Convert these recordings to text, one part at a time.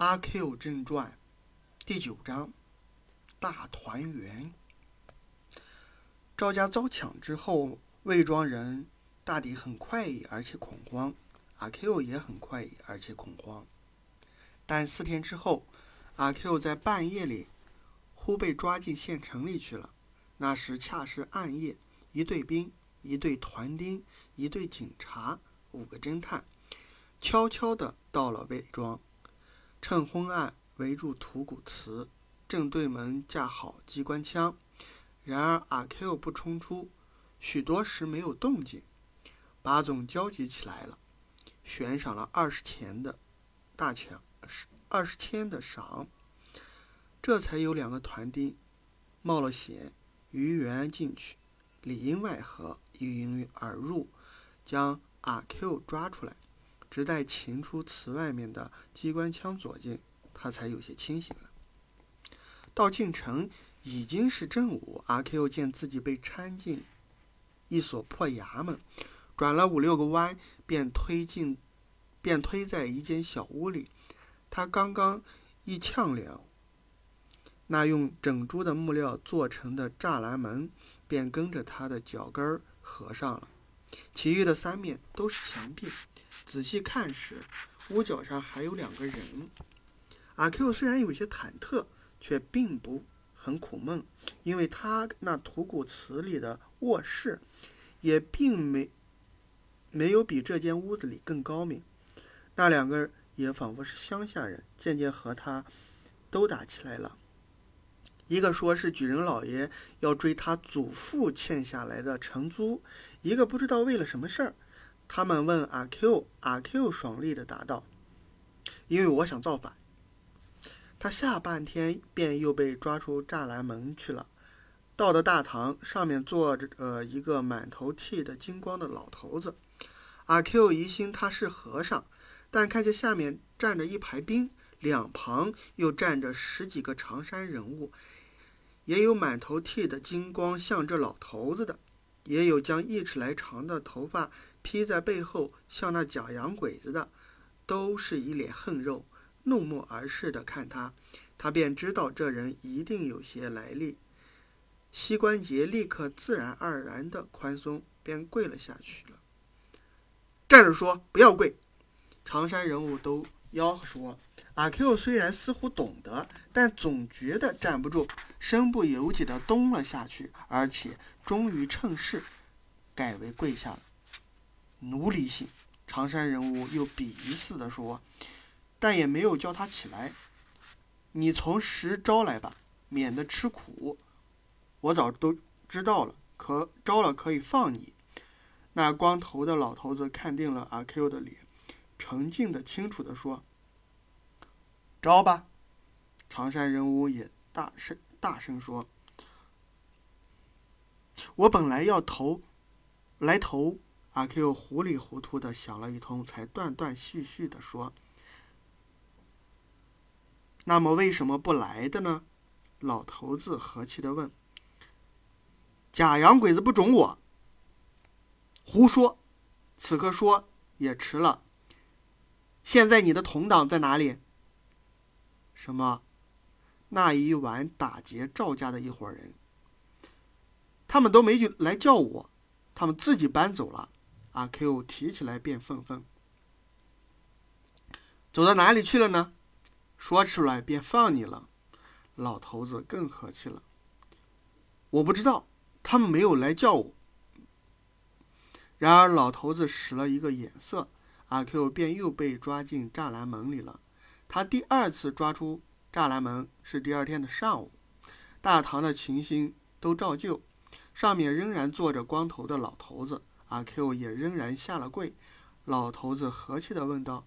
阿 Q 正传第九章大团圆。赵家遭抢之后，魏庄人大抵很快意而且恐慌，阿 Q 也很快意而且恐慌。但四天之后，阿 Q 在半夜里忽被抓进县城里去了。那时恰是暗夜，一队兵、一队团丁、一队警察、五个侦探，悄悄地到了魏庄。趁昏暗，围住土谷祠，正对门架好机关枪。然而阿 Q 不冲出，许多时没有动静。八总焦急起来了，悬赏了二十钱的大枪，二十千的赏。这才有两个团丁冒了险，于原进去，里应外合，一拥而入，将阿 Q 抓出来。直待擒出祠外面的机关枪左近，他才有些清醒了。到进城已经是正午，阿 Q 见自己被搀进一所破衙门，转了五六个弯，便推进，便推在一间小屋里。他刚刚一呛凉，那用整株的木料做成的栅栏门便跟着他的脚跟儿合上了，其余的三面都是墙壁。仔细看时，屋角上还有两个人。阿 Q 虽然有些忐忑，却并不很苦闷，因为他那土谷祠里的卧室，也并没没有比这间屋子里更高明。那两个也仿佛是乡下人，渐渐和他都打起来了。一个说是举人老爷要追他祖父欠下来的承租，一个不知道为了什么事儿。他们问阿 Q，阿 Q 爽利的答道：“因为我想造反。”他下半天便又被抓出栅栏门去了。到了大堂，上面坐着呃一个满头剃的精光的老头子。阿 Q 疑心他是和尚，但看见下面站着一排兵，两旁又站着十几个长衫人物，也有满头剃的精光像这老头子的，也有将一尺来长的头发。披在背后像那假洋鬼子的，都是一脸横肉，怒目而视的看他，他便知道这人一定有些来历。膝关节立刻自然而然的宽松，便跪了下去了。站着说，不要跪。长衫人物都吆喝说：“阿 Q 虽然似乎懂得，但总觉得站不住，身不由己的蹲了下去，而且终于趁势改为跪下了。”奴隶性，长山人物又鄙夷似的说，但也没有叫他起来。你从实招来吧，免得吃苦。我早都知道了，可招了可以放你。那光头的老头子看定了阿 Q 的脸，沉静的、清楚的说：“招吧。”长山人物也大声大声说：“我本来要投，来投。”阿 Q 糊里糊涂的想了一通，才断断续续的说：“那么为什么不来的呢？”老头子和气的问：“假洋鬼子不准我。”胡说！此刻说也迟了。现在你的同党在哪里？什么？那一晚打劫赵家的一伙人，他们都没来叫我，他们自己搬走了。阿 Q 提起来便愤愤，走到哪里去了呢？说出来便放你了。老头子更和气了，我不知道，他们没有来叫我。然而老头子使了一个眼色，阿 Q 便又被抓进栅栏门里了。他第二次抓出栅栏门是第二天的上午，大堂的情形都照旧，上面仍然坐着光头的老头子。阿 Q 也仍然下了跪，老头子和气的问道：“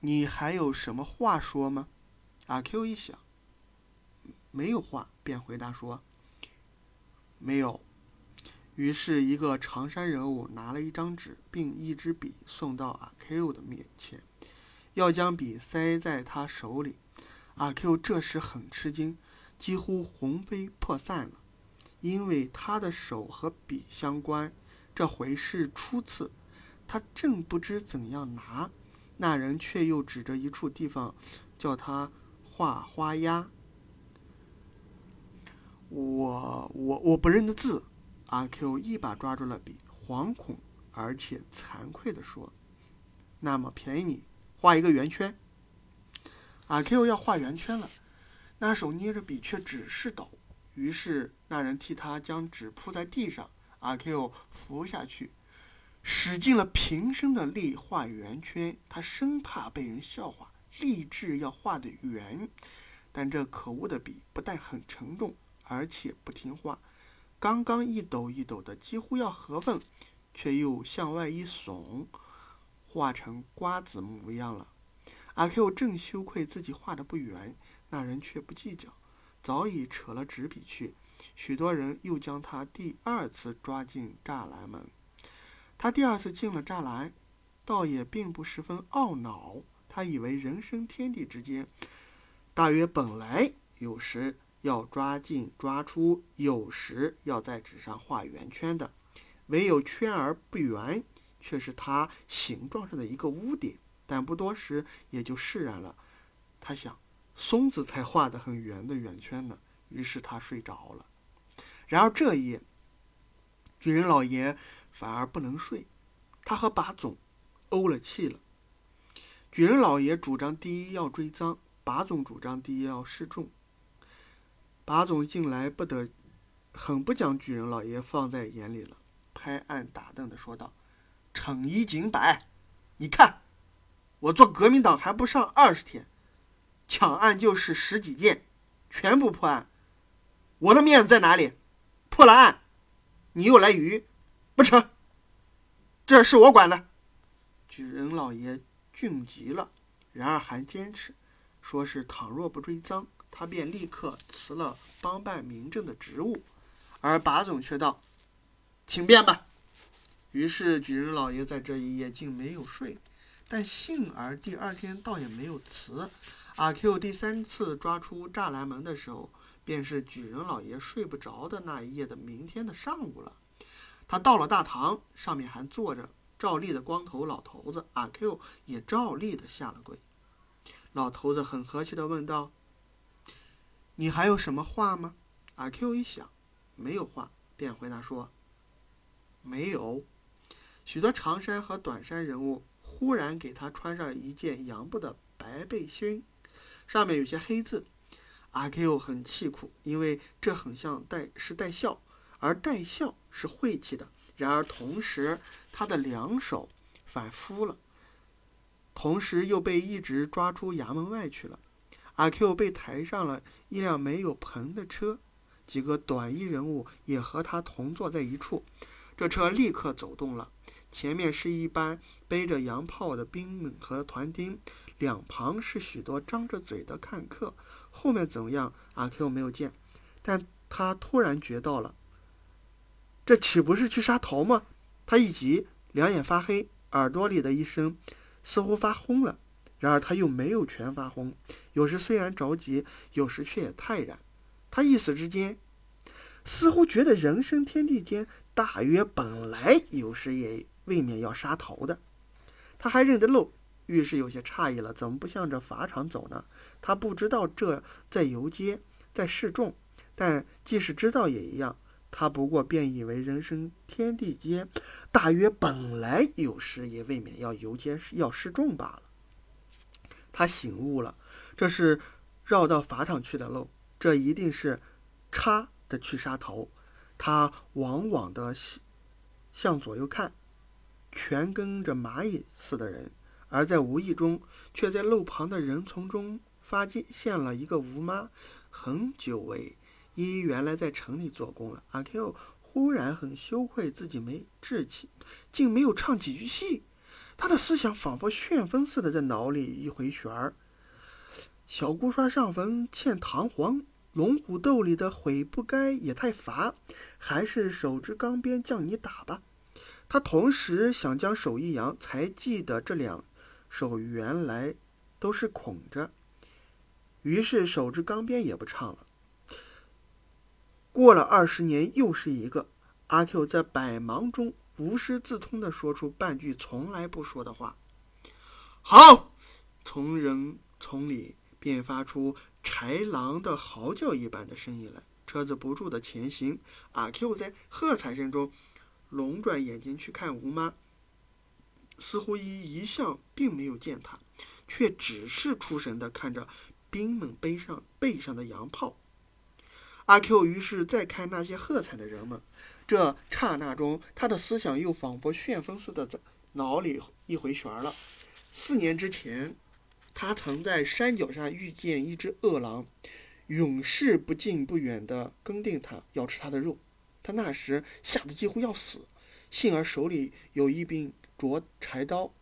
你还有什么话说吗？”阿 Q 一想，没有话，便回答说：“没有。”于是，一个长衫人物拿了一张纸，并一支笔送到阿 Q 的面前，要将笔塞在他手里。阿 Q 这时很吃惊，几乎魂飞魄散了，因为他的手和笔相关。这回是初次，他正不知怎样拿，那人却又指着一处地方，叫他画花鸭。我我我不认得字。阿 Q 一把抓住了笔，惶恐而且惭愧地说：“那么便宜你画一个圆圈。”阿 Q 要画圆圈了，那手捏着笔却只是抖。于是那人替他将纸铺在地上，阿 Q 伏下去，使尽了平生的力画圆圈。他生怕被人笑话，立志要画得圆。但这可恶的笔不但很沉重，而且不听话。刚刚一抖一抖的，几乎要合缝，却又向外一耸，画成瓜子模样了。阿 Q 正羞愧自己画的不圆，那人却不计较，早已扯了纸笔去。许多人又将他第二次抓进栅栏门。他第二次进了栅栏，倒也并不十分懊恼。他以为人生天地之间，大约本来有时。要抓进抓出，有时要在纸上画圆圈的，唯有圈而不圆，却是它形状上的一个污点。但不多时也就释然了。他想，松子才画得很圆的圆圈呢。于是他睡着了。然而这一夜，举人老爷反而不能睡，他和把总怄了气了。举人老爷主张第一要追赃，把总主张第一要示众。把总近来不得，很不将举人老爷放在眼里了，拍案打凳的说道：“惩一儆百，你看，我做革命党还不上二十天，抢案就是十几件，全部破案，我的面子在哪里？破了案，你又来鱼，不成？这是我管的。”举人老爷俊极了，然而还坚持，说是倘若不追赃。他便立刻辞了帮办民政的职务，而把总却道：“请便吧。”于是举人老爷在这一夜竟没有睡，但幸而第二天倒也没有辞。阿 Q 第三次抓出栅栏门的时候，便是举人老爷睡不着的那一夜的明天的上午了。他到了大堂，上面还坐着照例的光头老头子，阿 Q 也照例的下了跪。老头子很和气的问道。你还有什么话吗？阿 Q 一想，没有话，便回答说：“没有。”许多长衫和短衫人物忽然给他穿上一件洋布的白背心，上面有些黑字。阿 Q 很气苦，因为这很像带是带笑，而带笑是晦气的。然而同时，他的两手反敷了，同时又被一直抓出衙门外去了。阿 Q 被抬上了一辆没有棚的车，几个短衣人物也和他同坐在一处。这车立刻走动了，前面是一班背着洋炮的兵们和团丁，两旁是许多张着嘴的看客。后面怎么样？阿 Q 没有见，但他突然觉到了，这岂不是去杀头吗？他一急，两眼发黑，耳朵里的一声似乎发轰了。然而他又没有全发昏，有时虽然着急，有时却也泰然。他一时之间，似乎觉得人生天地间，大约本来有时也未免要杀头的。他还认得路，于是有些诧异了：怎么不向着法场走呢？他不知道这在游街，在示众，但即使知道也一样。他不过便以为人生天地间，大约本来有时也未免要游街要示众罢了。他醒悟了，这是绕到法场去的路，这一定是叉的去杀头。他往往的向左右看，全跟着蚂蚁似的人，而在无意中，却在路旁的人丛中发现了一个吴妈，很久违，依原来在城里做工了。阿 Q 忽然很羞愧，自己没志气，竟没有唱几句戏。他的思想仿佛旋风似的在脑里一回旋儿。小姑刷上坟欠堂皇，龙虎斗里的悔不该也太乏，还是手执钢鞭将你打吧。他同时想将手一扬，才记得这两手原来都是空着，于是手执钢鞭也不唱了。过了二十年，又是一个阿 Q 在百忙中。无师自通的说出半句从来不说的话。好！从人丛里便发出豺狼的嚎叫一般的声音来。车子不住的前行。阿 Q 在喝彩声中，龙转眼睛去看吴妈，似乎一一向并没有见他，却只是出神的看着兵们背上背上的洋炮。阿 Q 于是再看那些喝彩的人们，这刹那中，他的思想又仿佛旋风似的在脑里一回旋了。四年之前，他曾在山脚下遇见一只饿狼。永世不近不远的跟定他，要吃他的肉。他那时吓得几乎要死，幸而手里有一柄斫柴刀，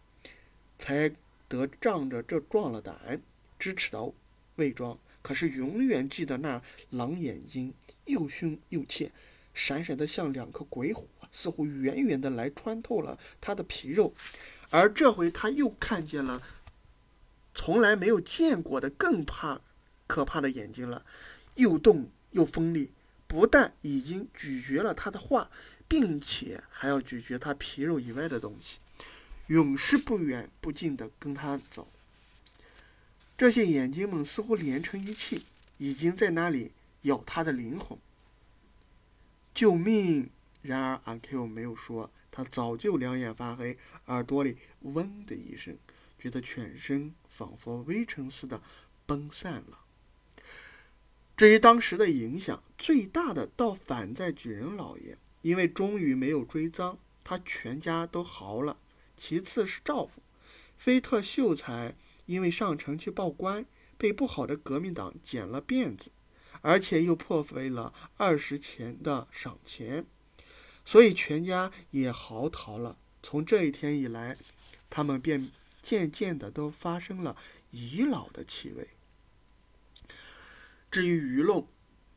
才得仗着这壮了胆，支持到魏庄。可是永远记得那狼眼睛又凶又怯，闪闪的像两颗鬼火，似乎远远的来穿透了他的皮肉。而这回他又看见了从来没有见过的更怕。可怕的眼睛了，又动又锋利，不但已经咀嚼了他的话，并且还要咀嚼他皮肉以外的东西，永是不远不近的跟他走。这些眼睛们似乎连成一气，已经在那里咬他的灵魂。救命！然而阿 Q 没有说，他早就两眼发黑，耳朵里嗡的一声，觉得全身仿佛微尘似的崩散了。至于当时的影响，最大的倒反在举人老爷，因为终于没有追赃，他全家都嚎了。其次是赵府，菲特秀才因为上城去报官，被不好的革命党剪了辫子，而且又破费了二十钱的赏钱，所以全家也嚎啕了。从这一天以来，他们便渐渐的都发生了遗老的气味。至于舆论，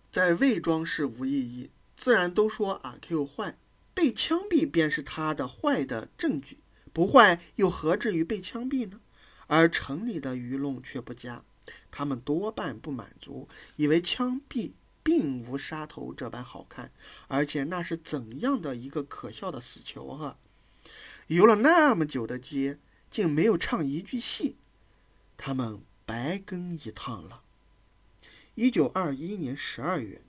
在魏庄是无意义，自然都说阿 Q 坏，被枪毙便是他的坏的证据，不坏又何至于被枪毙呢？而城里的舆论却不佳，他们多半不满足，以为枪毙并无杀头这般好看，而且那是怎样的一个可笑的死囚啊！游了那么久的街，竟没有唱一句戏，他们白跟一趟了。一九二一年十二月，